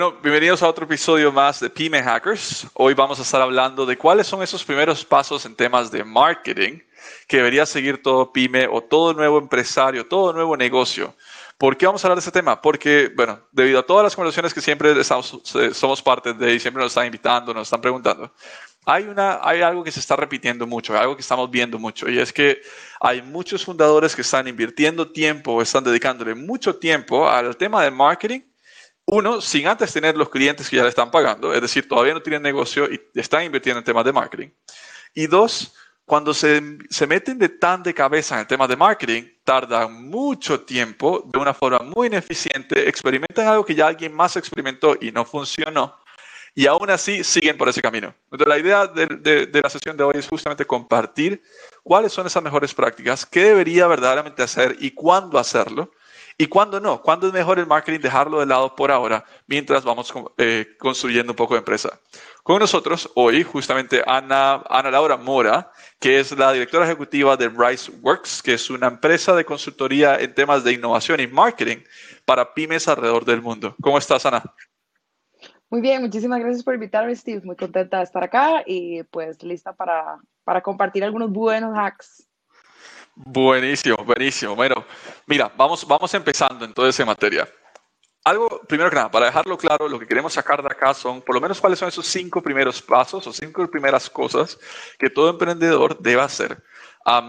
Bueno, bienvenidos a otro episodio más de Pyme Hackers. Hoy vamos a estar hablando de cuáles son esos primeros pasos en temas de marketing que debería seguir todo pyme o todo nuevo empresario, todo nuevo negocio. ¿Por qué vamos a hablar de este tema? Porque, bueno, debido a todas las conversaciones que siempre estamos, somos parte de y siempre nos están invitando, nos están preguntando, hay, una, hay algo que se está repitiendo mucho, algo que estamos viendo mucho, y es que hay muchos fundadores que están invirtiendo tiempo, están dedicándole mucho tiempo al tema de marketing uno, sin antes tener los clientes que ya le están pagando, es decir, todavía no tienen negocio y están invirtiendo en temas de marketing. Y dos, cuando se, se meten de tan de cabeza en el tema de marketing, tardan mucho tiempo de una forma muy ineficiente, experimentan algo que ya alguien más experimentó y no funcionó, y aún así siguen por ese camino. Entonces, la idea de, de, de, la sesión de hoy es justamente compartir cuáles son esas mejores prácticas, qué debería verdaderamente hacer y cuándo hacerlo, ¿Y cuándo no? ¿Cuándo es mejor el marketing dejarlo de lado por ahora mientras vamos eh, construyendo un poco de empresa? Con nosotros hoy justamente Ana, Ana Laura Mora, que es la directora ejecutiva de Rice Works, que es una empresa de consultoría en temas de innovación y marketing para pymes alrededor del mundo. ¿Cómo estás, Ana? Muy bien, muchísimas gracias por invitarme, Steve. Muy contenta de estar acá y pues lista para, para compartir algunos buenos hacks. Buenísimo, buenísimo. Bueno, mira, vamos, vamos empezando entonces en materia. Algo, primero que nada, para dejarlo claro, lo que queremos sacar de acá son, por lo menos, cuáles son esos cinco primeros pasos o cinco primeras cosas que todo emprendedor debe hacer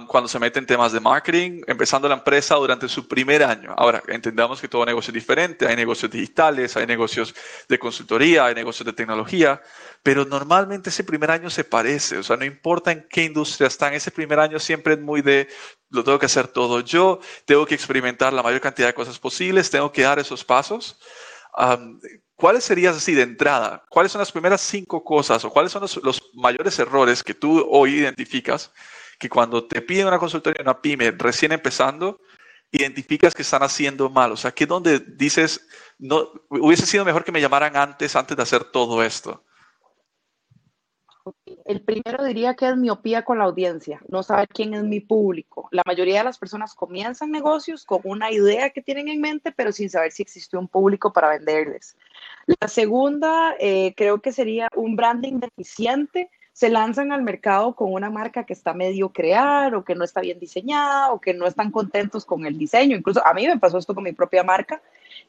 cuando se mete en temas de marketing, empezando la empresa durante su primer año. Ahora, entendamos que todo negocio es diferente, hay negocios digitales, hay negocios de consultoría, hay negocios de tecnología, pero normalmente ese primer año se parece, o sea, no importa en qué industria están, ese primer año siempre es muy de, lo tengo que hacer todo yo, tengo que experimentar la mayor cantidad de cosas posibles, tengo que dar esos pasos. ¿Cuáles serías así de entrada? ¿Cuáles son las primeras cinco cosas o cuáles son los, los mayores errores que tú hoy identificas que cuando te piden una consultoría, una pyme recién empezando, identificas que están haciendo mal. O sea, que donde dices, no, hubiese sido mejor que me llamaran antes, antes de hacer todo esto. El primero diría que es miopía con la audiencia, no saber quién es mi público. La mayoría de las personas comienzan negocios con una idea que tienen en mente, pero sin saber si existe un público para venderles. La segunda, eh, creo que sería un branding deficiente se lanzan al mercado con una marca que está medio crear o que no está bien diseñada o que no están contentos con el diseño. Incluso a mí me pasó esto con mi propia marca.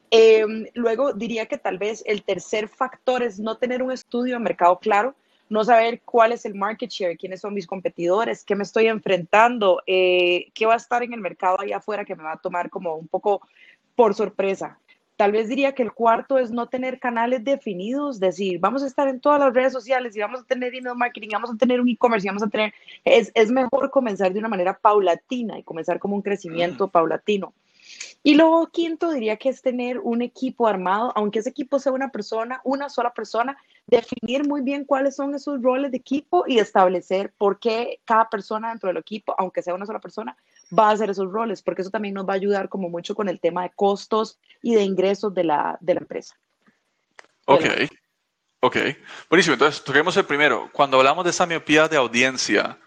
Em, luego diría que tal vez el tercer factor es no tener un estudio de mercado claro, no saber cuál es el market share, quiénes son mis competidores, qué me estoy enfrentando, eh, qué va a estar en el mercado allá afuera que me va a tomar como un poco por sorpresa. Tal vez diría que el cuarto es no tener canales definidos, decir, vamos a estar en todas las redes sociales y vamos a tener email marketing, vamos a tener un e-commerce y vamos a tener, es, es, mejor comenzar de una manera paulatina y comenzar como un crecimiento paulatino. Y luego quinto diría que es tener un equipo armado, aunque ese equipo sea una persona, una sola persona, definir muy bien cuáles son esos roles de equipo y establecer por qué cada persona dentro del equipo, aunque sea una sola persona, va a hacer esos roles, porque eso también nos va a ayudar como mucho con el tema de costos y de ingresos de la, de la empresa. Ok, ok. Buenísimo, entonces toquemos el primero. Cuando hablamos de esa miopía de audiencia,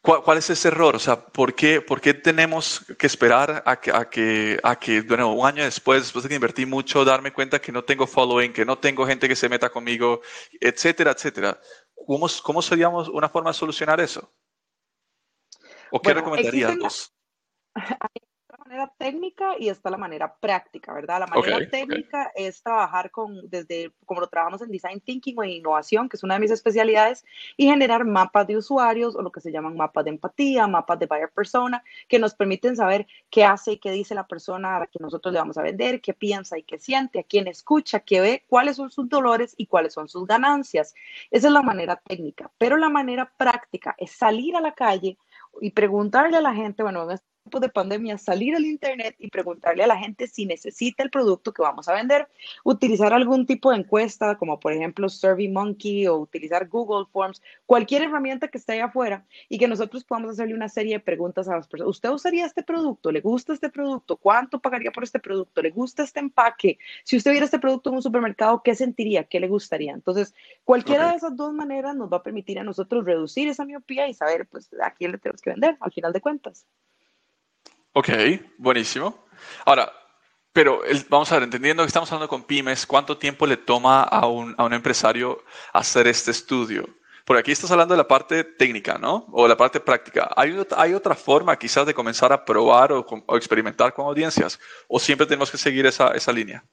¿cuál, cuál es ese error? O sea, ¿por qué, ¿por qué tenemos que esperar a que, a que, a que, bueno, un año después, después de que invertí mucho, darme cuenta que no tengo following, que no tengo gente que se meta conmigo, etcétera, etcétera? ¿Cómo, cómo seríamos una forma de solucionar eso? ¿O qué bueno, recomendarías vos? Hay manera técnica y está la manera práctica, ¿verdad? La manera técnica es trabajar con, desde, como lo trabajamos en Design Thinking o en Innovación, que es una de mis especialidades, y generar mapas de usuarios o lo que se llaman mapas de empatía, mapas de buyer persona, que nos permiten saber qué hace y qué dice la persona a la que nosotros le vamos a vender, qué piensa y qué siente, a quién escucha, qué ve, cuáles son sus dolores y cuáles son sus ganancias. Esa es la manera técnica, pero la manera práctica es salir a la calle y preguntarle a la gente, bueno, en de pandemia, salir al Internet y preguntarle a la gente si necesita el producto que vamos a vender, utilizar algún tipo de encuesta, como por ejemplo SurveyMonkey o utilizar Google Forms, cualquier herramienta que esté ahí afuera y que nosotros podamos hacerle una serie de preguntas a las personas. ¿Usted usaría este producto? ¿Le gusta este producto? ¿Cuánto pagaría por este producto? ¿Le gusta este empaque? Si usted viera este producto en un supermercado, ¿qué sentiría? ¿Qué le gustaría? Entonces, cualquiera de esas dos maneras nos va a permitir a nosotros reducir esa miopía y saber, pues, a quién le tenemos que vender al final de cuentas. Ok, buenísimo. Ahora, pero vamos a ver, entendiendo que estamos hablando con pymes, ¿cuánto tiempo le toma a un, a un empresario hacer este estudio? Porque aquí estás hablando de la parte técnica, ¿no? O la parte práctica. ¿Hay, hay otra forma quizás de comenzar a probar o, o, experimentar con audiencias? ¿O siempre tenemos que seguir esa, esa línea?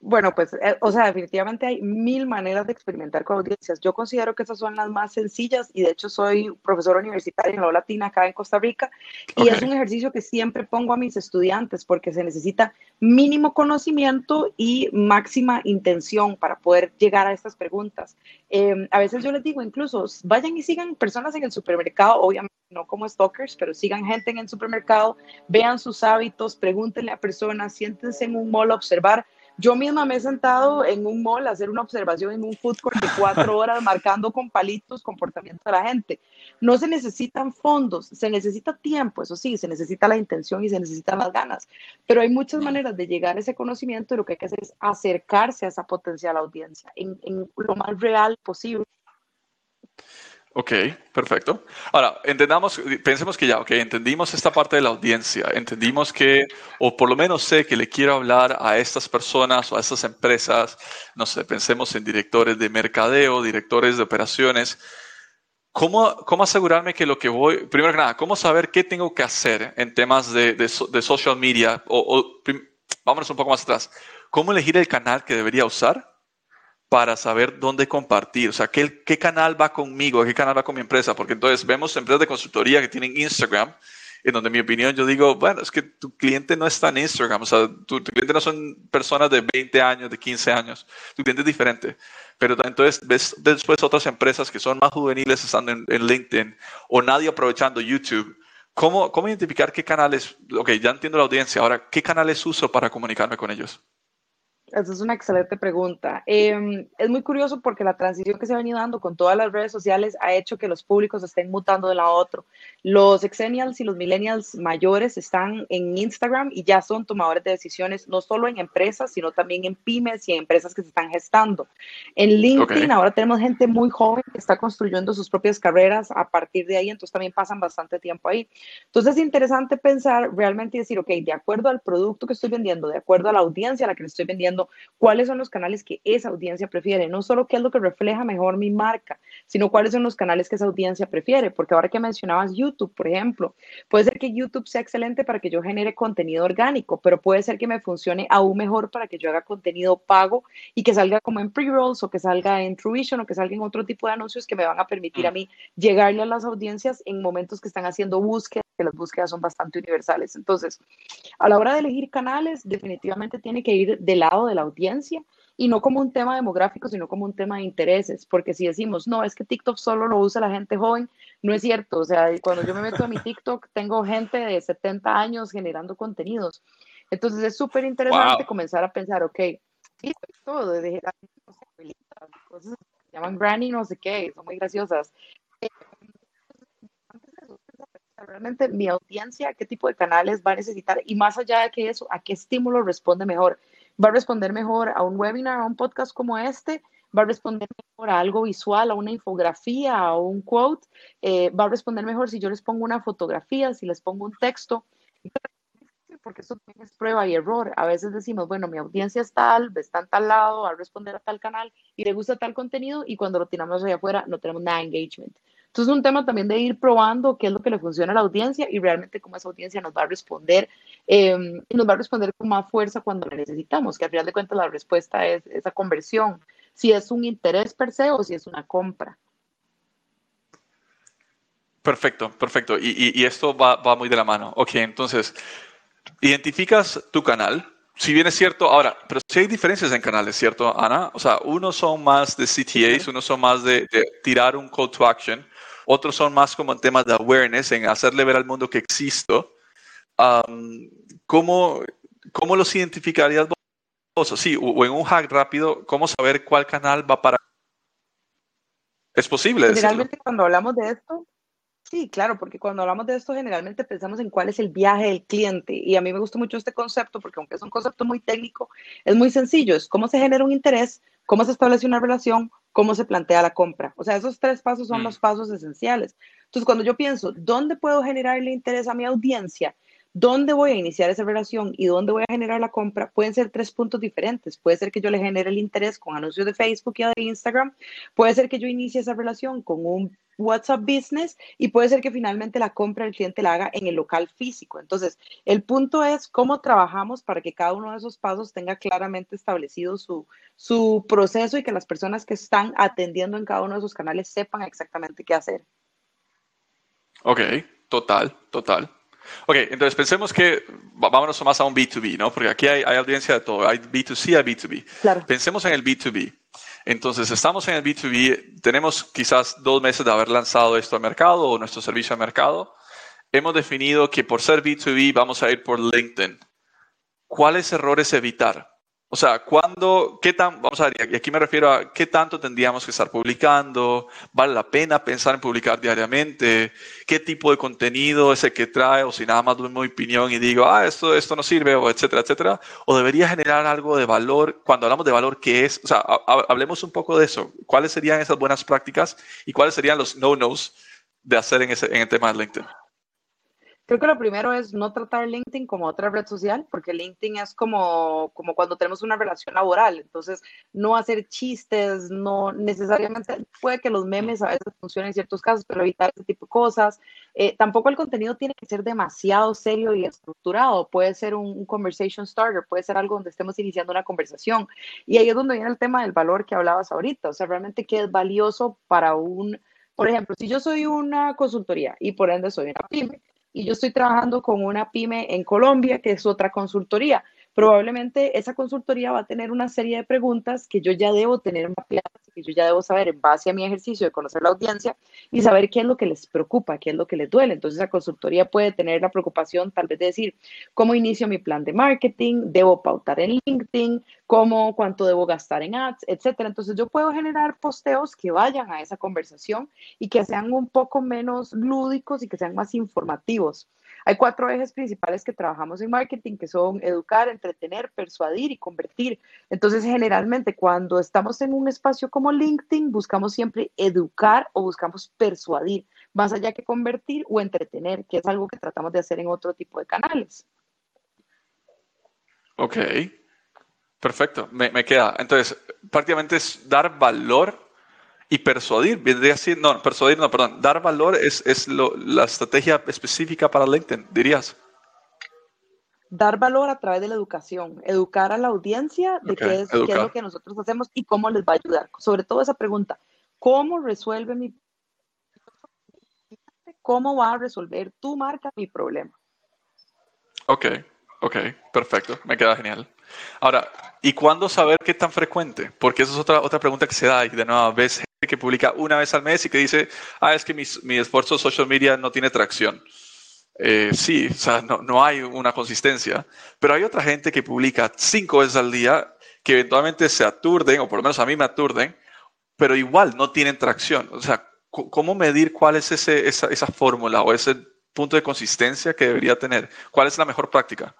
Bueno, pues, eh, o sea, definitivamente hay mil maneras de experimentar con audiencias. Yo considero que esas son las más sencillas y de hecho soy profesora universitaria en la Latina acá en Costa Rica y es un ejercicio que siempre pongo a mis estudiantes porque se necesita mínimo conocimiento y máxima intención para poder llegar a estas preguntas. Em, a veces yo les digo incluso, vayan y sigan personas en el supermercado, obviamente no como stalkers, pero sigan gente en el supermercado, vean sus hábitos, pregúntenle a personas, siéntense en un mall a observar yo misma me he sentado en un mall a hacer una observación en un food court de cuatro horas marcando con palitos comportamiento de la gente. No se necesitan fondos, se necesita tiempo, eso sí, se necesita la intención y se necesitan las ganas, pero hay muchas maneras de llegar a ese conocimiento y lo que hay que hacer es acercarse a esa potencial audiencia en, en lo más real posible. Ok, perfecto. Ahora, entendamos, pensemos que ya, ok, entendimos esta parte de la audiencia, entendimos que, o por lo menos sé que le quiero hablar a estas personas o a estas empresas, no sé, pensemos en directores de mercadeo, directores de operaciones. ¿Cómo, cómo asegurarme que lo que voy, primero que nada, cómo saber qué tengo que hacer en temas de, de, social media? O, o vámonos un poco más atrás. ¿Cómo elegir el canal que debería usar? Para saber dónde compartir, o sea, ¿qué, canal va conmigo, qué canal va con mi empresa, porque entonces vemos empresas de consultoría que tienen Instagram, en donde en mi opinión yo digo, bueno, es que tu cliente no está en Instagram, o sea, tu, cliente no son personas de 20 años, de 15 años, tu cliente es diferente. Pero entonces ves después otras empresas que son más juveniles estando en, en LinkedIn o nadie aprovechando YouTube. ¿Cómo, ¿Cómo identificar qué canales, ok, ya entiendo la audiencia, ahora, qué canales uso para comunicarme con ellos? Esa es una excelente pregunta. Em, es muy curioso porque la transición que se ha venido dando con todas las redes sociales ha hecho que los públicos estén mutando de lado a otro. Los exennials y los millennials mayores están en Instagram y ya son tomadores de decisiones no solo en empresas, sino también en pymes y en empresas que se están gestando. En LinkedIn ahora tenemos gente muy joven que está construyendo sus propias carreras a partir de ahí, entonces también pasan bastante tiempo ahí. Entonces es interesante pensar realmente y decir, ok, de acuerdo al producto que estoy vendiendo, de acuerdo a la audiencia a la que le estoy vendiendo, cuáles son los canales que esa audiencia prefiere, no solo qué es lo que refleja mejor mi marca, sino cuáles son los canales que esa audiencia prefiere, porque ahora que mencionabas YouTube, por ejemplo, puede ser que YouTube sea excelente para que yo genere contenido orgánico, pero puede ser que me funcione aún mejor para que yo haga contenido pago y que salga como en pre-rolls o que salga en TrueVision o que salga en otro tipo de anuncios que me van a permitir a mm. mí llegarle a las audiencias en momentos que están haciendo búsqueda, que las búsquedas son bastante universales. Entonces, a la hora de elegir canales, definitivamente tiene que ir del lado de la audiencia y no como un tema demográfico, sino como un tema de intereses, porque si decimos, no, es que TikTok solo lo usa la gente joven, no es cierto, o sea, cuando yo me meto a mi TikTok, tengo gente de 70 años generando contenidos. Entonces es súper interesante comenzar a pensar, ok, sí, todo, desde cosas se llaman granny, no sé qué, son muy graciosas. Realmente mi audiencia, qué tipo de canales va a necesitar y más allá de que eso, a qué estímulo responde mejor va a responder mejor a un webinar, a un podcast como este, va a responder mejor a algo visual, a una infografía, a un quote, eh, va a responder mejor si yo les pongo una fotografía, si les pongo un texto, porque eso también es prueba y error. A veces decimos, bueno, mi audiencia es tal, está en tal lado, va a responder a tal canal y le gusta tal contenido y cuando lo tiramos allá afuera no tenemos nada de engagement. Entonces, es un tema también de ir probando qué es lo que le funciona a la audiencia y realmente cómo esa audiencia nos va a responder em, y nos va a responder con más fuerza cuando la necesitamos, que al final de cuentas la respuesta es esa conversión, si es un interés per se o si es una compra. Perfecto, perfecto. Y, esto va, va, muy de la mano. Ok, entonces, identificas tu canal. Si bien es cierto, ahora, pero si hay diferencias en canales, ¿cierto, Ana? O sea, unos son más de CTAs, unos son más de, tirar un call to action, otros son más como en temas de awareness, en hacerle ver al mundo que existo. ¿cómo, ¿Cómo los identificarías vos? Sí, o en un hack rápido, ¿cómo saber cuál canal va para... Es posible. Generalmente cuando hablamos de esto, Sí, claro, porque cuando hablamos de esto generalmente pensamos en cuál es el viaje del cliente y a mí me gusta mucho este concepto porque aunque es un concepto muy técnico, es muy sencillo, es cómo se genera un interés, cómo se establece una relación, cómo se plantea la compra. O sea, esos tres pasos son mm. los pasos esenciales. Entonces, cuando yo pienso, ¿dónde puedo generarle interés a mi audiencia? ¿Dónde voy a iniciar esa relación y dónde voy a generar la compra? Pueden ser tres puntos diferentes. Puede ser que yo le genere el interés con anuncios de Facebook y de Instagram. Puede ser que yo inicie esa relación con un WhatsApp Business y puede ser que finalmente la compra el cliente la haga en el local físico. Entonces, el punto es cómo trabajamos para que cada uno de esos pasos tenga claramente establecido su, su proceso y que las personas que están atendiendo en cada uno de esos canales sepan exactamente qué hacer. Ok, total, total. Ok, entonces pensemos que vámonos más a un B2B, ¿no? Porque aquí hay, hay audiencia de todo, hay B2C, hay B2B. Claro. Pensemos en el B2B. Entonces, estamos en el B2B, tenemos quizás dos meses de haber lanzado esto al mercado o nuestro servicio al mercado. Hemos definido que por ser B2B vamos a ir por LinkedIn. ¿Cuáles errores evitar? O sea, ¿cuándo, qué tan, vamos a ver, y aquí me refiero a qué tanto tendríamos que estar publicando? ¿Vale la pena pensar en publicar diariamente? ¿Qué tipo de contenido es el que trae? O si nada más doy mi opinión y digo, ah, esto, esto no sirve, o etcétera, etcétera. ¿O debería generar algo de valor? Cuando hablamos de valor, ¿qué es? O sea, hablemos un poco de eso. ¿Cuáles serían esas buenas prácticas y cuáles serían los no-nos de hacer en, ese, en el tema de LinkedIn? Creo que lo primero es no tratar LinkedIn como otra red social, porque LinkedIn es como, como cuando tenemos una relación laboral. Entonces, no hacer chistes, no necesariamente, puede que los memes a veces funcionen en ciertos casos, pero evitar ese tipo de cosas. Eh, tampoco el contenido tiene que ser demasiado serio y estructurado. Puede ser un, un, conversation starter, puede ser algo donde estemos iniciando una conversación. Y ahí es donde viene el tema del valor que hablabas ahorita. O sea, realmente qué es valioso para un, por ejemplo, si yo soy una consultoría y por ende soy una pyme y yo estoy trabajando con una pyme en Colombia, que es otra consultoría probablemente esa consultoría va a tener una serie de preguntas que yo ya debo tener mapeadas, que yo ya debo saber en base a mi ejercicio de conocer la audiencia y saber qué es lo que les preocupa, qué es lo que les duele. Entonces, la consultoría puede tener la preocupación tal vez de decir, ¿cómo inicio mi plan de marketing? ¿Debo pautar en LinkedIn? ¿Cómo, cuánto debo gastar en ads? Etcétera. Entonces, yo puedo generar posteos que vayan a esa conversación y que sean un poco menos lúdicos y que sean más informativos. Hay cuatro ejes principales que trabajamos en marketing, que son educar, entretener, persuadir y convertir. Entonces, generalmente cuando estamos en un espacio como LinkedIn, buscamos siempre educar o buscamos persuadir, más allá que convertir o entretener, que es algo que tratamos de hacer en otro tipo de canales. Ok, perfecto, me, me queda. Entonces, prácticamente es dar valor y persuadir, vendría así, no, persuadir, no, perdón, dar valor es, es lo, la estrategia específica para LinkedIn, dirías. Dar valor a través de la educación, educar a la audiencia de qué, es, qué, es, lo que nosotros hacemos y cómo les va a ayudar. Sobre todo esa pregunta, ¿cómo resuelve mi... ¿Cómo va a resolver tu marca mi problema? Ok, ok, perfecto, me queda genial. Ahora, ¿y cuándo saber qué tan frecuente? Porque esa es otra, otra pregunta que se da y de nuevo ves que publica una vez al mes y que dice, ah, es que mi, mi esfuerzo social media no tiene tracción. Eh, sí, o sea, no, no, hay una consistencia, pero hay otra gente que publica cinco veces al día que eventualmente se aturden, o por lo menos a mí me aturden, pero igual no tienen tracción. O sea, ¿cómo medir cuál es ese, esa, esa fórmula o ese punto de consistencia que debería tener? ¿Cuál es la mejor práctica?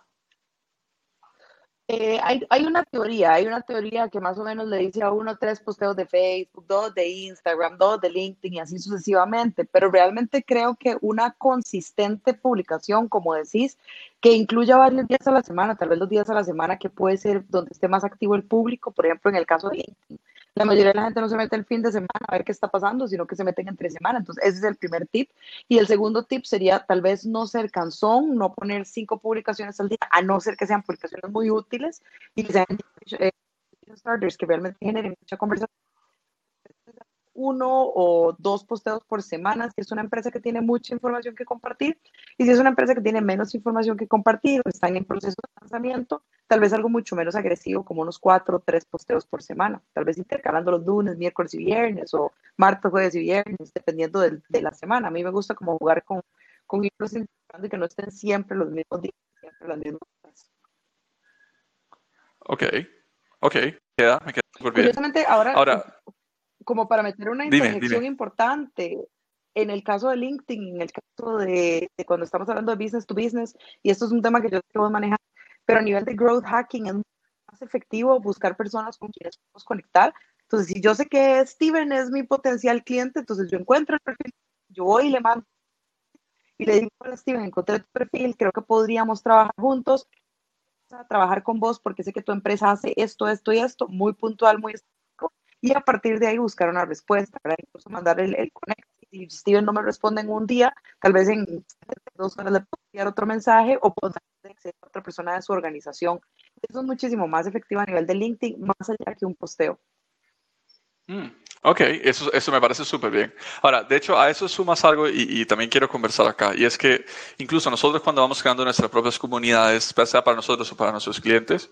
Eh, hay, hay, una teoría, hay una teoría que más o menos le dice a uno tres posteos de Facebook, dos de Instagram, dos de LinkedIn y así sucesivamente, pero realmente creo que una consistente publicación, como decís, que incluya varios días a la semana, tal vez los días a la semana que puede ser donde esté más activo el público, por ejemplo, en el caso de LinkedIn, La mayoría de la gente no se mete el fin de semana a ver qué está pasando, sino que se meten entre semana. Entonces, ese es el primer tip. Y el segundo tip sería tal vez no ser cansón, no poner cinco publicaciones al día, a no ser que sean publicaciones muy útiles y que sean eh, starters que realmente generen mucha conversación uno o dos posteos por semana, si es una empresa que tiene mucha información que compartir, y si es una empresa que tiene menos información que compartir o están en proceso de lanzamiento, tal vez algo mucho menos agresivo, como unos cuatro o tres posteos por semana, tal vez intercalando los lunes, miércoles y viernes, o martes, jueves y viernes, dependiendo de, la semana. A mí me gusta como jugar con, con libros y que no estén siempre los mismos días, siempre las mismas Ok, ok, queda, me queda Curiosamente, ahora, ahora como para meter una interjección importante, en el caso de LinkedIn, en el caso de, cuando estamos hablando de business to business, y esto es un tema que yo quiero manejar, pero a nivel de growth hacking es más efectivo buscar personas con quienes podemos conectar. Entonces, si yo sé que Steven es mi potencial cliente, entonces yo encuentro el perfil, yo voy y le mando y le digo, hola Steven, encontré tu perfil, creo que podríamos trabajar juntos, a trabajar con vos porque sé que tu empresa hace esto, esto y esto, muy puntual, muy y a partir de ahí buscar una respuesta, para incluso mandar el, el connect. Si Steven no me responde en un día, tal vez en dos horas le puedo enviar otro mensaje o puedo dar a otra persona de su organización. Eso es muchísimo más efectivo a nivel de LinkedIn, más allá que un posteo. Mm, ok, eso, eso me parece súper bien. Ahora, de hecho, a eso sumas algo y, y, también quiero conversar acá, y es que incluso nosotros cuando vamos creando nuestras propias comunidades, sea para nosotros o para nuestros clientes,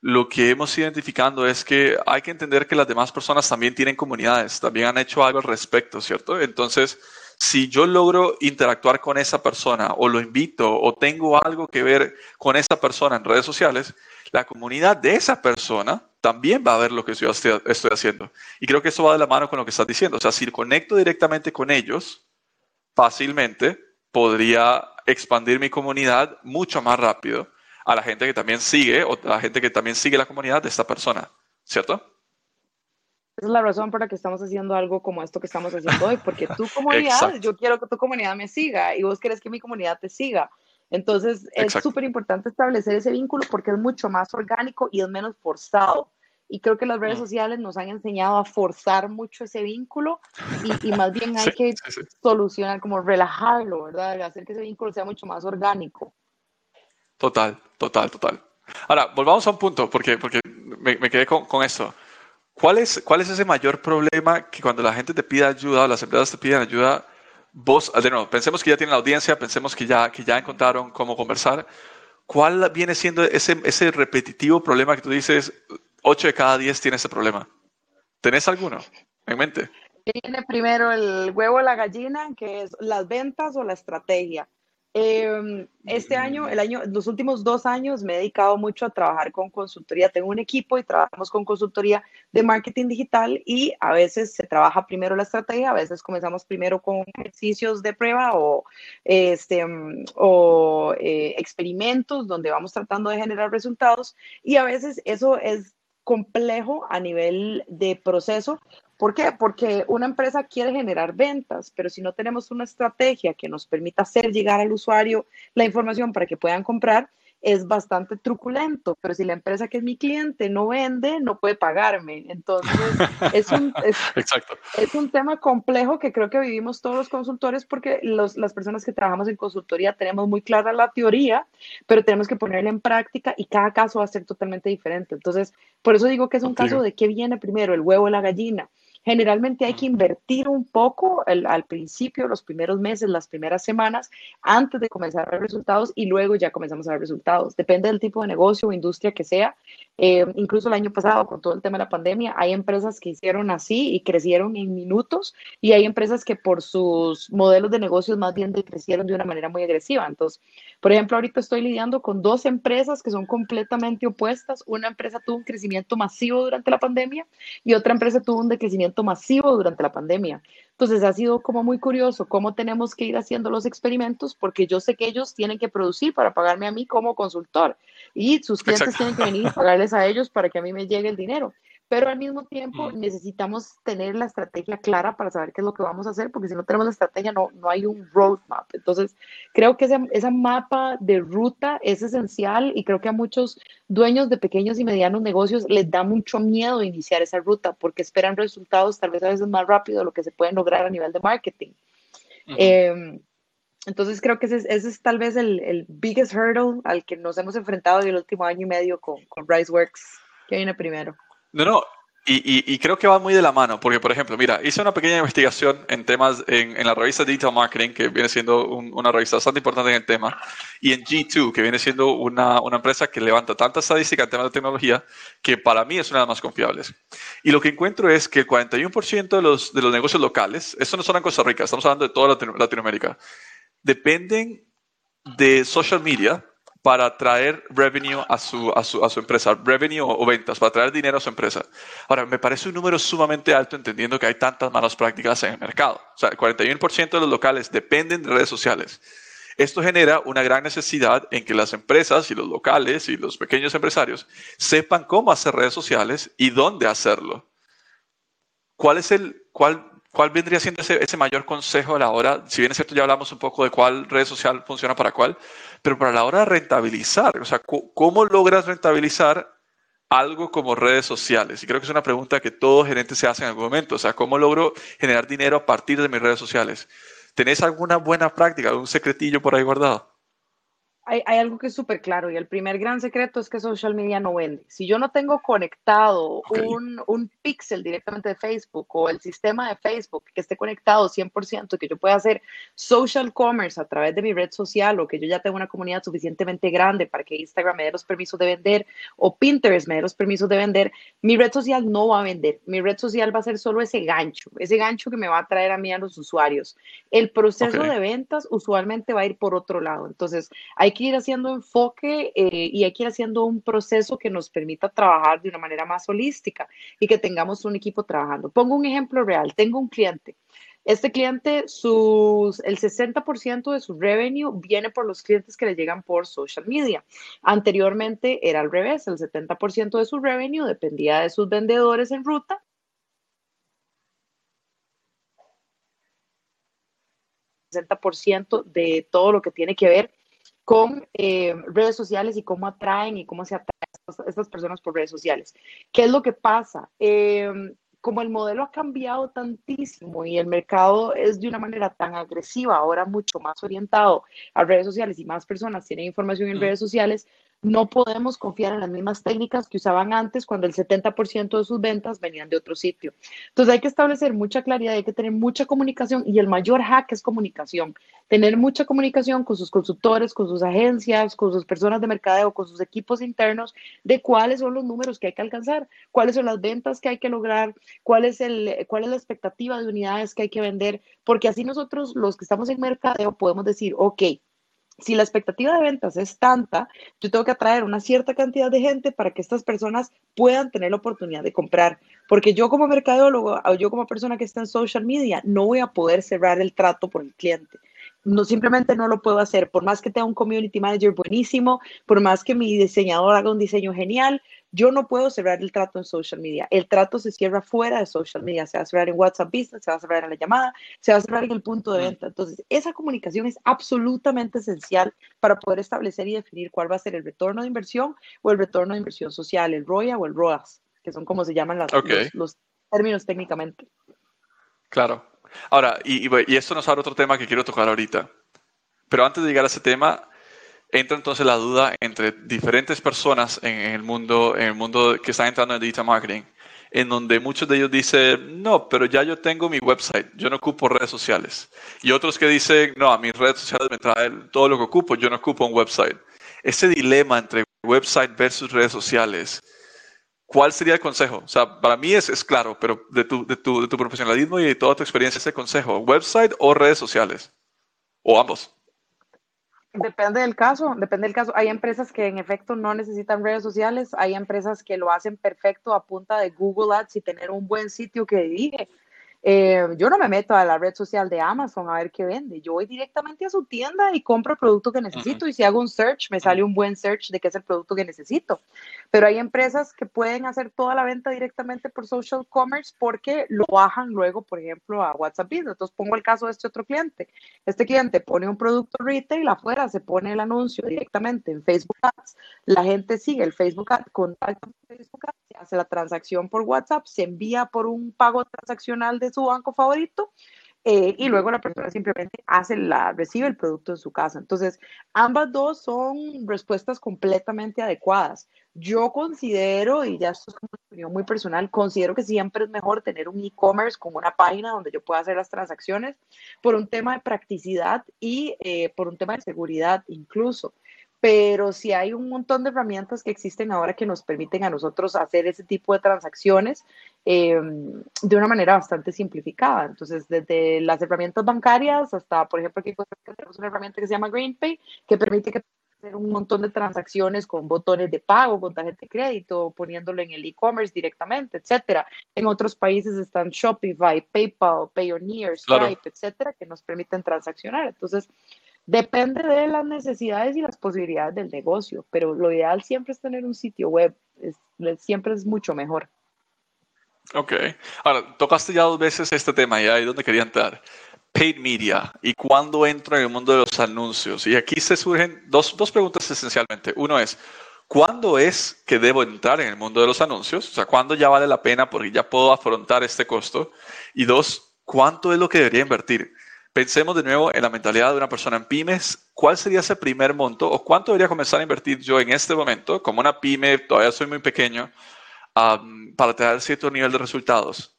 lo que hemos identificado es que hay que entender que las demás personas también tienen comunidades, también han hecho algo al respecto, ¿cierto? Entonces, si yo logro interactuar con esa persona o lo invito o tengo algo que ver con esa persona en redes sociales, la comunidad de esa persona también va a ver lo que yo estoy, haciendo. Y creo que eso va de la mano con lo que estás diciendo. O sea, si conecto directamente con ellos, fácilmente podría expandir mi comunidad mucho más rápido a la gente que también sigue o a la gente que también sigue la comunidad de esta persona, ¿cierto? Esa es la razón por la que estamos haciendo algo como esto que estamos haciendo hoy, porque tu comunidad, yo quiero que tu comunidad me siga y vos querés que mi comunidad te siga. Entonces es súper importante establecer ese vínculo porque es mucho más orgánico y es menos forzado. Y creo que las redes mm. sociales nos han enseñado a forzar mucho ese vínculo y, más bien hay que solucionar, como relajarlo, ¿verdad? Hacer que ese vínculo sea mucho más orgánico. Total, total, total. Ahora, volvamos a un punto, porque, porque me, me quedé con, con esto. ¿Cuál es, ¿Cuál es ese mayor problema que cuando la gente te pide ayuda o las empresas te piden ayuda, vos, de nuevo, pensemos que ya tienen la audiencia, pensemos que ya, que ya encontraron cómo conversar, ¿cuál viene siendo ese, ese repetitivo problema que tú dices, 8 de cada 10 tiene ese problema? ¿Tenés alguno en mente? Viene primero el huevo la gallina, que es las ventas o la estrategia. Em, este año, el año, los últimos dos años me he dedicado mucho a trabajar con consultoría. Tengo un equipo y trabajamos con consultoría de marketing digital y a veces se trabaja primero la estrategia, a veces comenzamos primero con ejercicios de prueba o, este, o eh, experimentos donde vamos tratando de generar resultados y a veces eso es complejo a nivel de proceso ¿Por qué? Porque una empresa quiere generar ventas, pero si no tenemos una estrategia que nos permita hacer llegar al usuario la información para que puedan comprar, es bastante truculento, pero si la empresa que es mi cliente no vende, no puede pagarme. Entonces, es un, es, un tema complejo que creo que vivimos todos los consultores porque los, las personas que trabajamos en consultoría tenemos muy clara la teoría, pero tenemos que ponerla en práctica y cada caso va a ser totalmente diferente. Entonces, por eso digo que es un caso de qué viene primero, el huevo o la gallina. Generalmente hay que invertir un poco al principio, los primeros meses, las primeras semanas, antes de comenzar a ver resultados y luego ya comenzamos a ver resultados. Depende del tipo de negocio o industria que sea. Eh, incluso el año pasado, con todo el tema de la pandemia, hay empresas que hicieron así y crecieron en minutos y hay empresas que por sus modelos de negocios más bien crecieron de una manera muy agresiva. Entonces, por ejemplo, ahorita estoy lidiando con dos empresas que son completamente opuestas. Una empresa tuvo un crecimiento masivo durante la pandemia y otra empresa tuvo un decrecimiento masivo durante la pandemia. Entonces ha sido como muy curioso cómo tenemos que ir haciendo los experimentos porque yo sé que ellos tienen que producir para pagarme a mí como consultor y sus clientes tienen que venir y pagarles a ellos para que a mí me llegue el dinero. Pero al mismo tiempo necesitamos tener la estrategia clara para saber qué es lo que vamos a hacer, porque si no tenemos la estrategia no, no hay un roadmap. Entonces, creo que ese, esa mapa de ruta es esencial y creo que a muchos dueños de pequeños y medianos negocios les da mucho miedo iniciar esa ruta porque esperan resultados tal vez a veces más rápido de lo que se pueden lograr a nivel de marketing. Em, entonces creo que ese, ese es tal vez el, el, biggest hurdle al que nos hemos enfrentado en el último año y medio con, con RiseWorks, que viene primero. No, no, y, y, creo que va muy de la mano, porque por ejemplo, mira, hice una pequeña investigación en temas en, en la revista Digital Marketing, que viene siendo una revista bastante importante en el tema, y en G2, que viene siendo una, una empresa que levanta tanta estadística en temas de tecnología, que para mí es una de las más confiables. Y lo que encuentro es que el 41% de los, de los negocios locales, esto no solo en Costa Rica, estamos hablando de toda Latinoamérica, dependen de social media para traer revenue a su, a su, a su empresa, revenue o, ventas, para traer dinero a su empresa. Ahora, me parece un número sumamente alto entendiendo que hay tantas malas prácticas en el mercado. O sea, el 41% de los locales dependen de redes sociales. Esto genera una gran necesidad en que las empresas y los locales y los pequeños empresarios sepan cómo hacer redes sociales y dónde hacerlo. ¿Cuál es el, cuál, ¿Cuál vendría siendo ese, mayor consejo a la hora? Si bien es cierto, ya hablamos un poco de cuál red social funciona para cuál, pero para la hora de rentabilizar, o sea, ¿cómo logras rentabilizar algo como redes sociales? Y creo que es una pregunta que todo gerente se hace en algún momento, o sea, ¿cómo logro generar dinero a partir de mis redes sociales? ¿Tenés alguna buena práctica, algún secretillo por ahí guardado? Hay, algo que es súper claro y el primer gran secreto es que social media no vende. Si yo no tengo conectado un, un pixel directamente de Facebook o el sistema de Facebook que esté conectado 100%, que yo pueda hacer social commerce a través de mi red social o que yo ya tengo una comunidad suficientemente grande para que Instagram me dé los permisos de vender o Pinterest me dé los permisos de vender, mi red social no va a vender. Mi red social va a ser solo ese gancho, ese gancho que me va a traer a mí a los usuarios. El proceso de ventas usualmente va a ir por otro lado. Entonces, hay que ir haciendo enfoque eh, y hay que ir haciendo un proceso que nos permita trabajar de una manera más holística y que tengamos un equipo trabajando. Pongo un ejemplo real. Tengo un cliente. Este cliente, sus, el 60% de su revenue viene por los clientes que le llegan por social media. Anteriormente era al revés, el 70% de su revenue dependía de sus vendedores en ruta 60% de todo lo que tiene que ver con eh, redes sociales y cómo atraen y cómo se atraen a estas personas por redes sociales. ¿Qué es lo que pasa? Eh, como el modelo ha cambiado tantísimo y el mercado es de una manera tan agresiva, ahora mucho más orientado a redes sociales y más personas tienen información en redes sociales, no podemos confiar en las mismas técnicas que usaban antes cuando el 70% de sus ventas venían de otro sitio. Entonces hay que establecer mucha claridad, hay que tener mucha comunicación y el mayor hack es comunicación. Tener mucha comunicación con sus consultores, con sus agencias, con sus personas de mercadeo, con sus equipos internos de cuáles son los números que hay que alcanzar, cuáles son las ventas que hay que lograr, cuál es, el, cuál es la expectativa de unidades que hay que vender, porque así nosotros los que estamos en mercadeo podemos decir, ok, si la expectativa de ventas es tanta, yo tengo que atraer una cierta cantidad de gente para que estas personas puedan tener la oportunidad de comprar. Porque yo como mercadólogo o yo como persona que está en social media no voy a poder cerrar el trato por el cliente no simplemente no lo puedo hacer. Por más que tenga un community manager buenísimo, por más que mi diseñador haga un diseño genial, yo no puedo cerrar el trato en social media. El trato se cierra fuera de social media. Se va a cerrar en WhatsApp Business, se va a cerrar en la llamada, se va a cerrar en el punto de venta. Entonces, esa comunicación es absolutamente esencial para poder establecer y definir cuál va a ser el retorno de inversión o el retorno de inversión social, el ROIA o el ROAS, que son como se llaman los, los términos técnicamente. Claro. Ahora, y, y, esto nos abre otro tema que quiero tocar ahorita. Pero antes de llegar a ese tema, entra entonces la duda entre diferentes personas en, el mundo, en el mundo que están entrando en digital marketing, en donde muchos de ellos dicen, no, pero ya yo tengo mi website, yo no ocupo redes sociales. Y otros que dicen, no, a mis redes sociales me traen todo lo que ocupo, yo no ocupo un website. Ese dilema entre website versus redes sociales, ¿cuál sería el consejo? O sea, para mí es, es claro, pero de tu, de, tu, de tu profesionalismo y de toda tu experiencia, ese consejo, website o redes sociales, o ambos. Depende del caso, depende del caso. Hay empresas que en efecto no necesitan redes sociales, hay empresas que lo hacen perfecto a punta de Google Ads y tener un buen sitio que dirige. Eh, yo no me meto a la red social de Amazon a ver qué vende. Yo voy directamente a su tienda y compro el producto que necesito. Y si hago un search, me sale un buen search de qué es el producto que necesito. Pero hay empresas que pueden hacer toda la venta directamente por social commerce porque lo bajan luego, por ejemplo, a WhatsApp Business. Entonces pongo el caso de este otro cliente. Este cliente pone un producto retail afuera, se pone el anuncio directamente en Facebook Ads. La gente sigue el Facebook Ads, contacta Facebook Ads, se hace la transacción por WhatsApp, se envía por un pago transaccional de su banco favorito eh, y luego la persona simplemente hace la, recibe el producto en su casa. Entonces, ambas dos son respuestas completamente adecuadas. Yo considero, y ya esto es una opinión muy personal, considero que siempre es mejor tener un e-commerce con una página donde yo pueda hacer las transacciones por un tema de practicidad y eh, por un tema de seguridad incluso pero sí hay un montón de herramientas que existen ahora que nos permiten a nosotros hacer ese tipo de transacciones eh, de una manera bastante simplificada. Entonces, desde las herramientas bancarias hasta, por ejemplo, aquí tenemos una herramienta que se llama GreenPay, que permite que hacer un montón de transacciones con botones de pago, con tarjeta de crédito, poniéndolo en el e-commerce directamente, etcétera. En otros países están Shopify, PayPal, Payoneer, Stripe, etcétera, que nos permiten transaccionar. Entonces, Depende de las necesidades y las posibilidades del negocio, pero lo ideal siempre es tener un sitio web, siempre es mucho mejor. Ok. Ahora, tocaste ya dos veces este tema y ahí donde quería entrar. Paid media y cuándo entro en el mundo de los anuncios. Y aquí se surgen dos, dos preguntas esencialmente. Uno es, ¿cuándo es que debo entrar en el mundo de los anuncios? O sea, ¿cuándo ya vale la pena porque ya puedo afrontar este costo? Y dos, ¿cuánto es lo que debería invertir? Pensemos de nuevo en la mentalidad de una persona en pymes. ¿Cuál sería ese primer monto o cuánto debería comenzar a invertir yo en este momento como una pyme, todavía soy muy pequeño, para tener cierto nivel de resultados?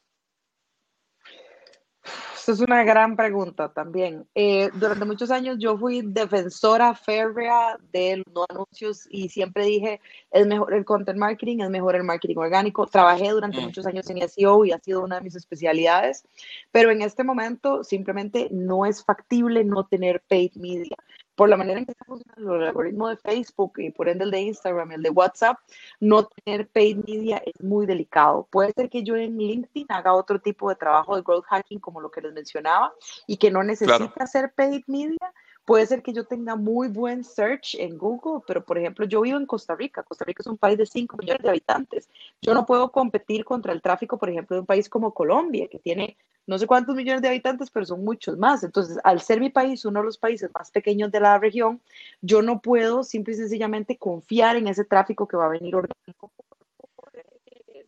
es una gran pregunta también. Eh, durante muchos años yo fui defensora férrea de los anuncios y siempre dije, es mejor el content marketing, es mejor el marketing orgánico. Trabajé durante mm. muchos años en SEO y ha sido una de mis especialidades, pero en este momento simplemente no es factible no tener paid media por la manera en que está funcionando el algoritmo de Facebook y por ende el de Instagram y el de WhatsApp, no tener paid media es muy delicado. Puede ser que yo en LinkedIn haga otro tipo de trabajo de growth hacking como lo que les mencionaba y que no necesite hacer paid media, Puede ser que yo tenga muy buen search en Google, pero por ejemplo, yo vivo en Costa Rica. Costa Rica es un país de 5 millones de habitantes. Yo no puedo competir contra el tráfico, por ejemplo, de un país como Colombia, que tiene no sé cuántos millones de habitantes, pero son muchos más. Entonces, al ser mi país uno de los países más pequeños de la región, yo no puedo simple y sencillamente confiar en ese tráfico que va a venir orgánico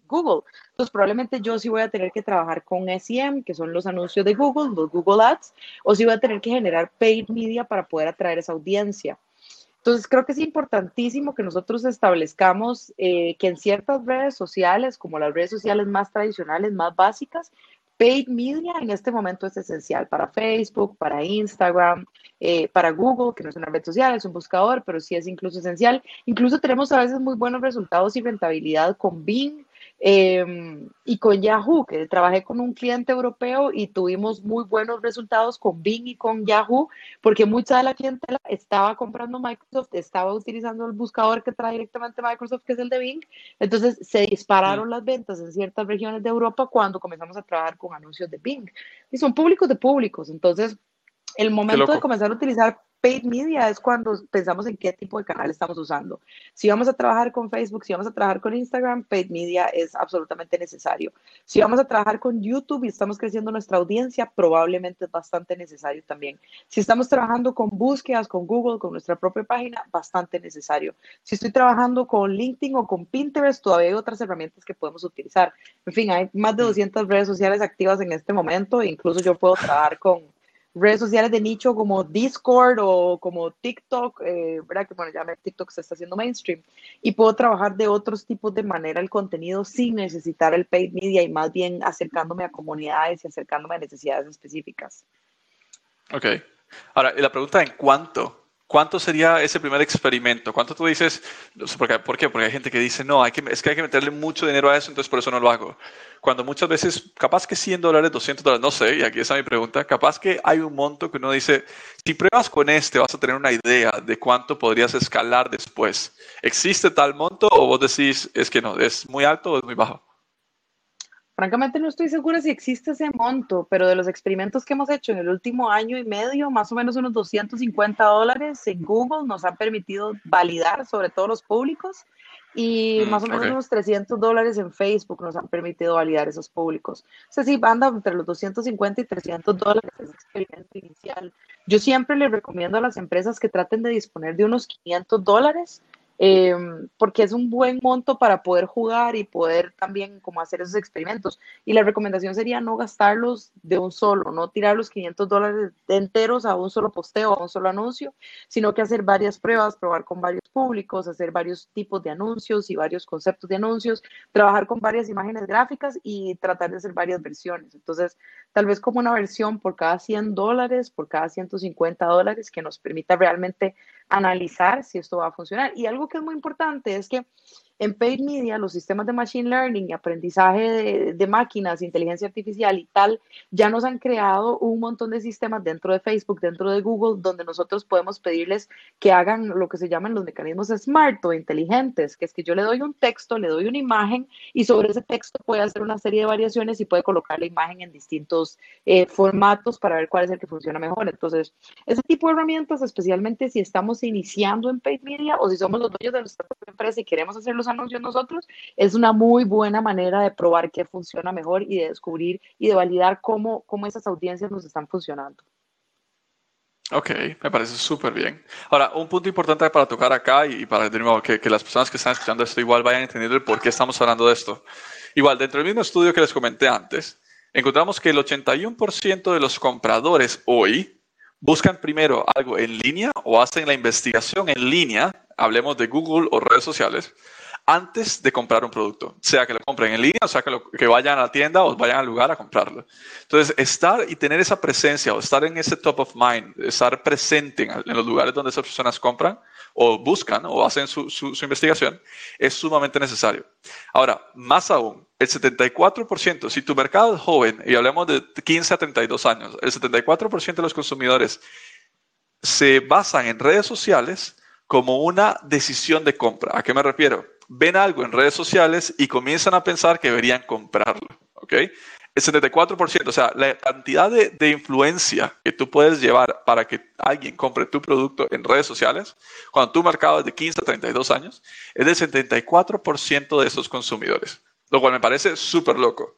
Google. Entonces, probablemente yo sí voy a tener que trabajar con SEM, que son los anuncios de Google, los Google Ads, o sí voy a tener que generar paid media para poder atraer esa audiencia. Entonces, creo que es importantísimo que nosotros establezcamos eh, que en ciertas redes sociales, como las redes sociales más tradicionales, más básicas, paid media en este momento es esencial para Facebook, para Instagram, eh, para Google, que no es una red social, es un buscador, pero sí es incluso esencial. Incluso tenemos a veces muy buenos resultados y rentabilidad con Bing, Em, y con Yahoo, que trabajé con un cliente europeo y tuvimos muy buenos resultados con Bing y con Yahoo, porque mucha de la clientela estaba comprando Microsoft, estaba utilizando el buscador que trae directamente Microsoft, que es el de Bing. Entonces se dispararon las ventas en ciertas regiones de Europa cuando comenzamos a trabajar con anuncios de Bing. Y son públicos de públicos. Entonces, el momento de comenzar a utilizar paid media es cuando pensamos en qué tipo de canal estamos usando. Si vamos a trabajar con Facebook, si vamos a trabajar con Instagram, paid media es absolutamente necesario. Si vamos a trabajar con YouTube y estamos creciendo nuestra audiencia, probablemente es bastante necesario también. Si estamos trabajando con búsquedas, con Google, con nuestra propia página, bastante necesario. Si estoy trabajando con LinkedIn o con Pinterest, todavía hay otras herramientas que podemos utilizar. En fin, hay más de 200 redes sociales activas en este momento e incluso yo puedo trabajar con redes sociales de nicho como Discord o como TikTok, eh, ¿verdad? Que bueno, ya TikTok se está haciendo mainstream y puedo trabajar de otros tipos de manera el contenido sin necesitar el paid media y más bien acercándome a comunidades y acercándome a necesidades específicas. Ok. Ahora, la pregunta en cuánto ¿Cuánto sería ese primer experimento? ¿Cuánto tú dices? ¿Por qué? Porque hay gente que dice, no, que, es que hay que meterle mucho dinero a eso, entonces por eso no lo hago. Cuando muchas veces, capaz que 100 dólares, 200 dólares, no sé, y aquí está mi pregunta, capaz que hay un monto que uno dice, si pruebas con este, vas a tener una idea de cuánto podrías escalar después. ¿Existe tal monto o vos decís, es que no, es muy alto o es muy bajo? Francamente no estoy segura si existe ese monto, pero de los experimentos que hemos hecho en el último año y medio, más o menos unos 250 dólares en Google nos han permitido validar sobre todos los públicos y mm, más o menos unos 300 dólares en Facebook nos han permitido validar esos públicos. O sea, sí, anda entre los 250 y 300 dólares ese experimento inicial. Yo siempre les recomiendo a las empresas que traten de disponer de unos 500 dólares Em, porque es un buen monto para poder jugar y poder también como hacer esos experimentos. Y la recomendación sería no gastarlos de un solo, no tirar los 500 dólares enteros a un solo posteo, a un solo anuncio, sino que hacer varias pruebas, probar con varios públicos, hacer varios tipos de anuncios y varios conceptos de anuncios, trabajar con varias imágenes gráficas y tratar de hacer varias versiones. Entonces, tal vez como una versión por cada 100 dólares, por cada 150 dólares, que nos permita realmente analizar si esto va a funcionar. Y algo que es muy importante es que en paid media, los sistemas de machine learning y aprendizaje de, máquinas, inteligencia artificial y tal, ya nos han creado un montón de sistemas dentro de Facebook, dentro de Google, donde nosotros podemos pedirles que hagan lo que se llaman los mecanismos smart o inteligentes, que es que yo le doy un texto, le doy una imagen y sobre ese texto puede hacer una serie de variaciones y puede colocar la imagen en distintos eh, formatos para ver cuál es el que funciona mejor. Entonces, ese tipo de herramientas, especialmente si estamos iniciando en paid media o si somos los dueños de nuestra empresa y queremos hacerlos anuncios nosotros, es una muy buena manera de probar qué funciona mejor y de descubrir y de validar cómo, cómo esas audiencias nos están funcionando. Ok, me parece súper bien. Ahora, un punto importante para tocar acá y para de nuevo, que, que, las personas que están escuchando esto igual vayan entendiendo el por qué estamos hablando de esto. Igual, dentro del mismo estudio que les comenté antes, encontramos que el 81% de los compradores hoy buscan primero algo en línea o hacen la investigación en línea, hablemos de Google o redes sociales, antes de comprar un producto, sea que lo compren en línea, o sea que, que vayan a la tienda o vayan al lugar a comprarlo. Entonces, estar y tener esa presencia o estar en ese top of mind, estar presente en, los lugares donde esas personas compran o buscan o hacen su, su, investigación, es sumamente necesario. Ahora, más aún, el 74%, si tu mercado es joven, y hablamos de 15 a 32 años, el 74% de los consumidores se basan en redes sociales como una decisión de compra. ¿A qué me refiero? Ven algo en redes sociales y comienzan a pensar que deberían comprarlo. ¿ok? El 74%, o sea, la cantidad de, de, influencia que tú puedes llevar para que alguien compre tu producto en redes sociales, cuando tu mercado es de 15 a 32 años, es del 74% de esos consumidores, lo cual me parece súper loco.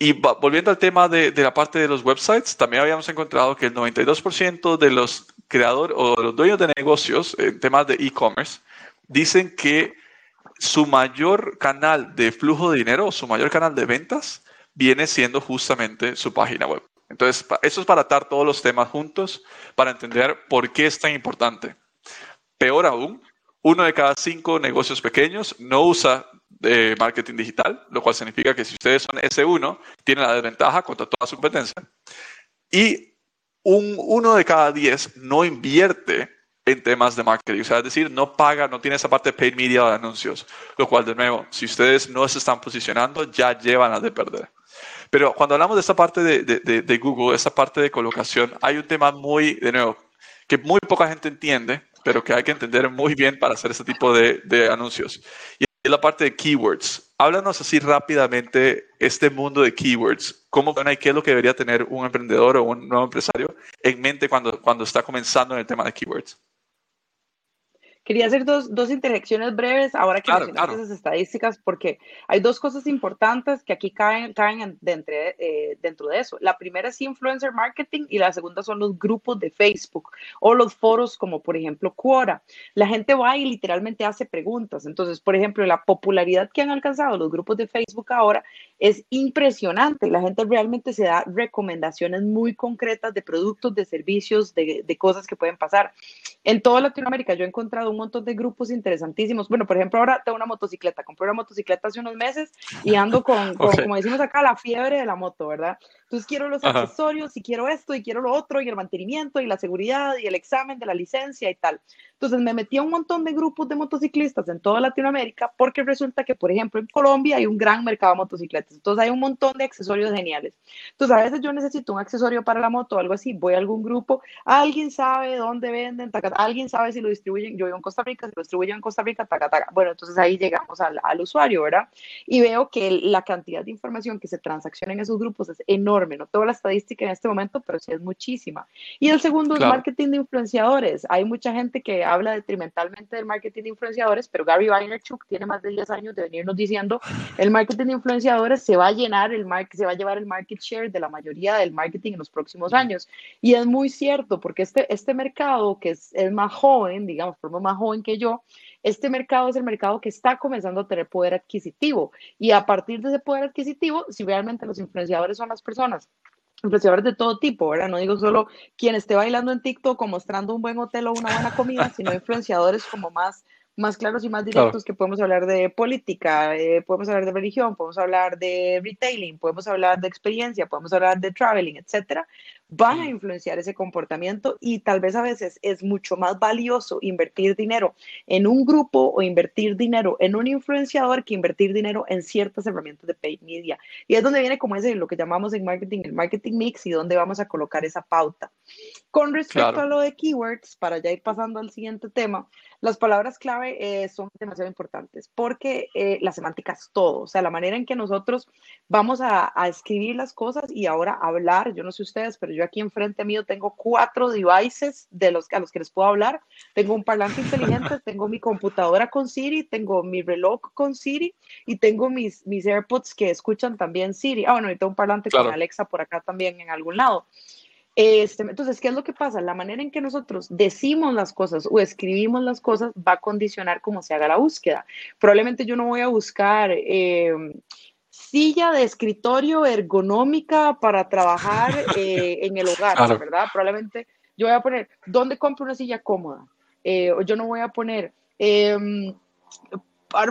Y volviendo al tema de, de, la parte de los websites, también habíamos encontrado que el 92% de los creadores o los dueños de negocios en temas de e-commerce dicen que su mayor canal de flujo de dinero, su mayor canal de ventas, viene siendo justamente su página web. Entonces, eso es para atar todos los temas juntos, para entender por qué es tan importante. Peor aún, uno de cada cinco negocios pequeños no usa eh, marketing digital, lo cual significa que si ustedes son S1, tienen la desventaja contra toda su competencia. Y un, uno de cada diez no invierte en temas de marketing. O sea, es decir, no paga, no tiene esa parte de paid media de anuncios. Lo cual, de nuevo, si ustedes no se están posicionando, ya llevan a de perder. Pero cuando hablamos de esta parte de, de, de, Google, esta parte de colocación, hay un tema muy, de nuevo, que muy poca gente entiende, pero que hay que entender muy bien para hacer este tipo de, de anuncios. Y es la parte de keywords. Háblanos así rápidamente este mundo de keywords. ¿Cómo y qué es lo que debería tener un emprendedor o un nuevo empresario en mente cuando, cuando está comenzando en el tema de keywords? Quería hacer dos, dos interjecciones breves ahora que mencionaste esas estadísticas, porque hay dos cosas importantes que aquí caen, caen dentro, eh, dentro de eso. La primera es influencer marketing y la segunda son los grupos de Facebook o los foros como por ejemplo Quora. La gente va y literalmente hace preguntas. Entonces, por ejemplo, la popularidad que han alcanzado los grupos de Facebook ahora es impresionante. La gente realmente se da recomendaciones muy concretas de productos, de servicios, de, de cosas que pueden pasar. En toda Latinoamérica yo he encontrado un montón de grupos interesantísimos. Bueno, por ejemplo, ahora tengo una motocicleta. Compré una motocicleta hace unos meses y ando con, como decimos acá, la fiebre de la moto, ¿verdad? Entonces quiero los accesorios y quiero esto y quiero lo otro y el mantenimiento y la seguridad y el examen de la licencia y tal. Entonces me metí a un montón de grupos de motociclistas en toda Latinoamérica porque resulta que, por ejemplo, en Colombia hay un gran mercado de motocicletas. Entonces hay un montón de accesorios geniales. Entonces a veces yo necesito un accesorio para la moto o algo así. Voy a algún grupo, alguien sabe dónde venden, alguien sabe si lo distribuyen. Yo vivo en Costa Rica, si lo distribuyen en Costa Rica, taca, taca. Bueno, entonces ahí llegamos al, al usuario, ¿verdad? Y veo que la cantidad de información que se transacciona en esos grupos es enorme. No tengo la estadística en este momento, pero sí es muchísima. Y el segundo es marketing de influenciadores. Hay mucha gente que habla detrimentalmente del marketing de influenciadores, pero Gary Vaynerchuk tiene más de 10 años de venirnos diciendo el marketing de influenciadores se va a llenar, el se va a llevar el market share de la mayoría del marketing en los próximos años. Y es muy cierto, porque este, este mercado que es, es más joven, digamos, forma más joven que yo, este mercado es el mercado que está comenzando a tener poder adquisitivo. Y a partir de ese poder adquisitivo, si realmente los influenciadores son las personas influenciadores de todo tipo, ¿verdad? No digo solo quien esté bailando en TikTok o mostrando un buen hotel o una buena comida, sino influenciadores como más más claros y más directos que podemos hablar de política, eh, podemos hablar de religión, podemos hablar de retailing, podemos hablar de experiencia, podemos hablar de traveling, etcétera, van a influenciar ese comportamiento y tal vez a veces es mucho más valioso invertir dinero en un grupo o invertir dinero en un influenciador que invertir dinero en ciertas herramientas de paid media. Y es donde viene como ese lo que llamamos en marketing el marketing mix y donde vamos a colocar esa pauta. Con respecto a lo de keywords, para ya ir pasando al siguiente tema, las palabras clave eh, son demasiado importantes porque eh, la semántica es todo, o sea, la manera en que nosotros vamos a, escribir las cosas y ahora hablar, yo no sé ustedes, pero yo aquí enfrente mío tengo cuatro devices de los, a los que les puedo hablar. Tengo un parlante inteligente, tengo mi computadora con Siri, tengo mi reloj con Siri y tengo mis, mis AirPods que escuchan también Siri. Ah, bueno, y tengo un parlante con Alexa por acá también en algún lado. Este, entonces, ¿qué es lo que pasa? La manera en que nosotros decimos las cosas o escribimos las cosas va a condicionar cómo se haga la búsqueda. Probablemente yo no voy a buscar eh, silla de escritorio ergonómica para trabajar eh, en el hogar, ¿verdad? Probablemente yo voy a poner, ¿dónde compro una silla cómoda? Eh, yo no voy a poner em,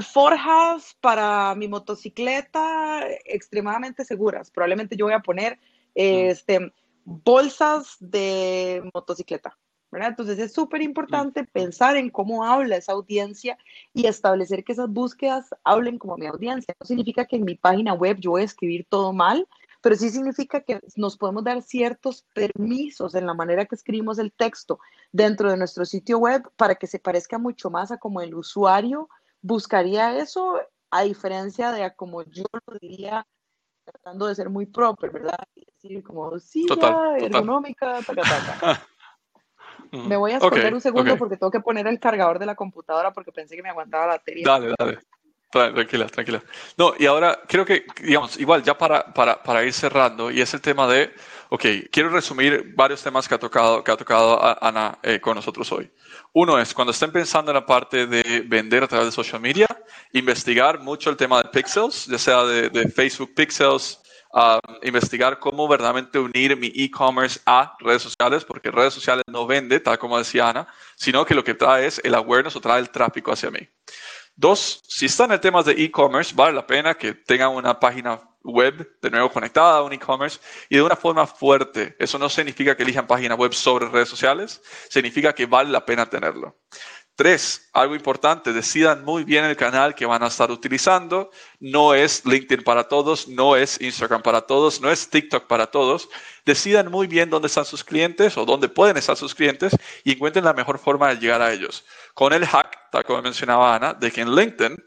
forjas para mi motocicleta extremadamente seguras. Probablemente yo voy a poner este bolsas de motocicleta. ¿Verdad? Entonces es súper importante pensar en cómo habla esa audiencia y establecer que esas búsquedas hablen como mi audiencia. No significa que en mi página web yo voy a escribir todo mal, pero sí significa que nos podemos dar ciertos permisos en la manera que escribimos el texto dentro de nuestro sitio web para que se parezca mucho más a como el usuario buscaría eso, a diferencia de como yo lo diría tratando de ser muy proper, ¿verdad? Y decir como, sí, ergonómica, taca, taca. Me voy a esconder un segundo porque tengo que poner el cargador de la computadora porque pensé que me aguantaba la batería. Dale, dale. Tranquila, tranquila. No, y ahora creo que, digamos, igual ya para, para, para, ir cerrando, y es el tema de, ok, quiero resumir varios temas que ha tocado, que ha tocado Ana eh, con nosotros hoy. Uno es, cuando estén pensando en la parte de vender a través de social media, investigar mucho el tema de pixels, ya sea de, de Facebook Pixels, investigar cómo verdaderamente unir mi e-commerce a redes sociales, porque redes sociales no vende, tal como decía Ana, sino que lo que trae es el awareness o trae el tráfico hacia mí. Dos, si están en temas de e-commerce, vale la pena que tengan una página web de nuevo conectada a un e-commerce y de una forma fuerte. Eso no significa que elijan página web sobre redes sociales, significa que vale la pena tenerlo. Tres, algo importante, decidan muy bien el canal que van a estar utilizando. No es LinkedIn para todos, no es Instagram para todos, no es TikTok para todos. Decidan muy bien dónde están sus clientes o dónde pueden estar sus clientes y encuentren la mejor forma de llegar a ellos. Con el hack, tal como mencionaba Ana, de que en LinkedIn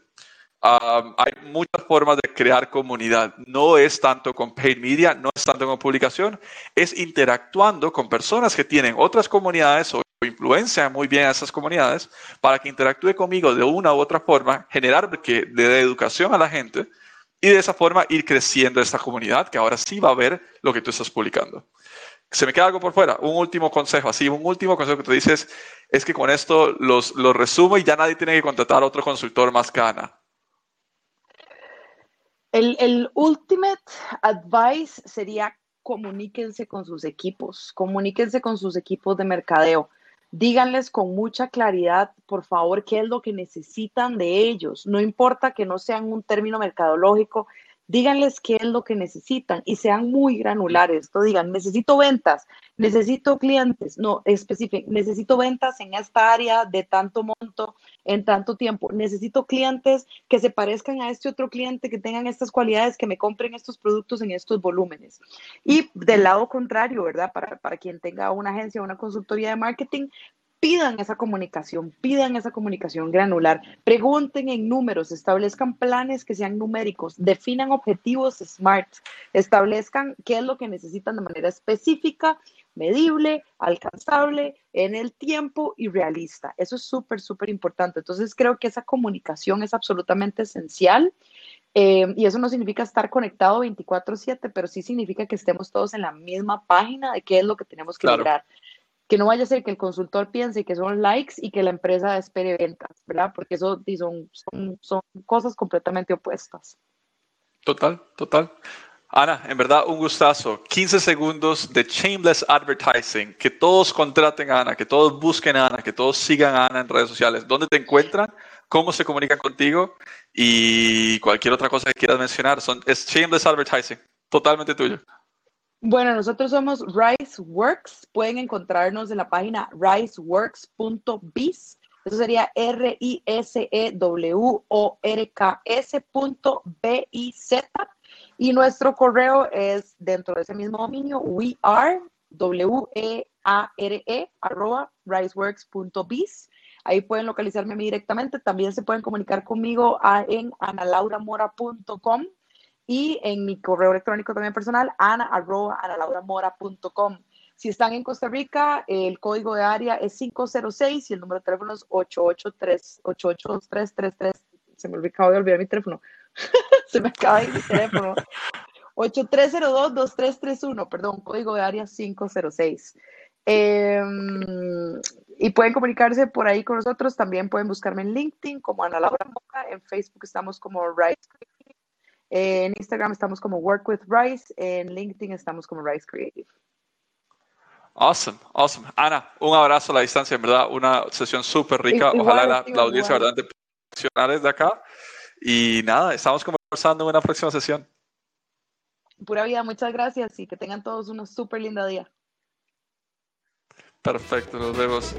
hay muchas formas de crear comunidad. No es tanto con paid media, no es tanto con publicación, es interactuando con personas que tienen otras comunidades o influencian muy bien a esas comunidades para que interactúe conmigo de una u otra forma, generar que le dé educación a la gente y de esa forma ir creciendo esta comunidad que ahora sí va a ver lo que tú estás publicando. Se me queda algo por fuera. Un último consejo, así, un último consejo que tú dices es que con esto los, los resumo y ya nadie tiene que contratar a otro consultor más que Ana. El, el ultimate advice sería comuníquense con sus equipos, comuníquense con sus equipos de mercadeo díganles con mucha claridad, por favor, qué es lo que necesitan de ellos. No importa que no sean un término mercadológico, díganles qué es lo que necesitan y sean muy granulares. Esto digan, necesito ventas, necesito clientes, no, específico, necesito ventas en esta área de tanto monto, en tanto tiempo, necesito clientes que se parezcan a este otro cliente, que tengan estas cualidades, que me compren estos productos en estos volúmenes. Y del lado contrario, ¿verdad? Para, para quien tenga una agencia una consultoría de marketing, pidan esa comunicación, pidan esa comunicación granular, pregunten en números, establezcan planes que sean numéricos, definan objetivos SMART, establezcan qué es lo que necesitan de manera específica, medible, alcanzable en el tiempo y realista. Eso es súper, súper importante. Entonces creo que esa comunicación es absolutamente esencial. Eh, y eso no significa estar conectado 24/7, pero sí significa que estemos todos en la misma página de qué es lo que tenemos que lograr que no vaya a ser que el consultor piense que son likes y que la empresa espere ventas, ¿verdad? Porque eso son, son, son cosas completamente opuestas. Total, total. Ana, en verdad un gustazo. 15 segundos de shameless advertising. Que todos contraten a Ana, que todos busquen a Ana, que todos sigan a Ana en redes sociales. ¿Dónde te encuentran? ¿Cómo se comunican contigo? Y cualquier otra cosa que quieras mencionar. Son, es shameless advertising. Totalmente tuyo. Bueno, nosotros somos RiceWorks. Pueden encontrarnos en la página riceworks.biz. Eso sería R-I-S-E-W-O-R-K-S.B-I-Z. Y nuestro correo es dentro de ese mismo dominio, we are, W-E-A-R-E, e, arroba riceworks.biz. Ahí pueden localizarme a mí directamente. También se pueden comunicar conmigo en analauramora.com y en mi correo electrónico también personal, ana.analauramora.com. Si están en Costa Rica, el código de área es 506 y el número de teléfono es 883 Se me acaba de olvidar mi teléfono. Se me acaba de ir mi teléfono. 8302-2331, perdón, código de área 506. Em, y pueden comunicarse por ahí con nosotros. También pueden buscarme en LinkedIn como Ana Laura Moca. En Facebook estamos como Rice en Instagram estamos como Work with Rice, en LinkedIn estamos como Rice Creative. Awesome, awesome. Ana, un abrazo a la distancia, en verdad, una sesión súper rica. Ojalá la, la, audiencia verdaderamente profesionales de acá. Y nada, estamos conversando en una próxima sesión. Pura vida, muchas gracias y que tengan todos un súper lindo día. Perfecto, nos vemos.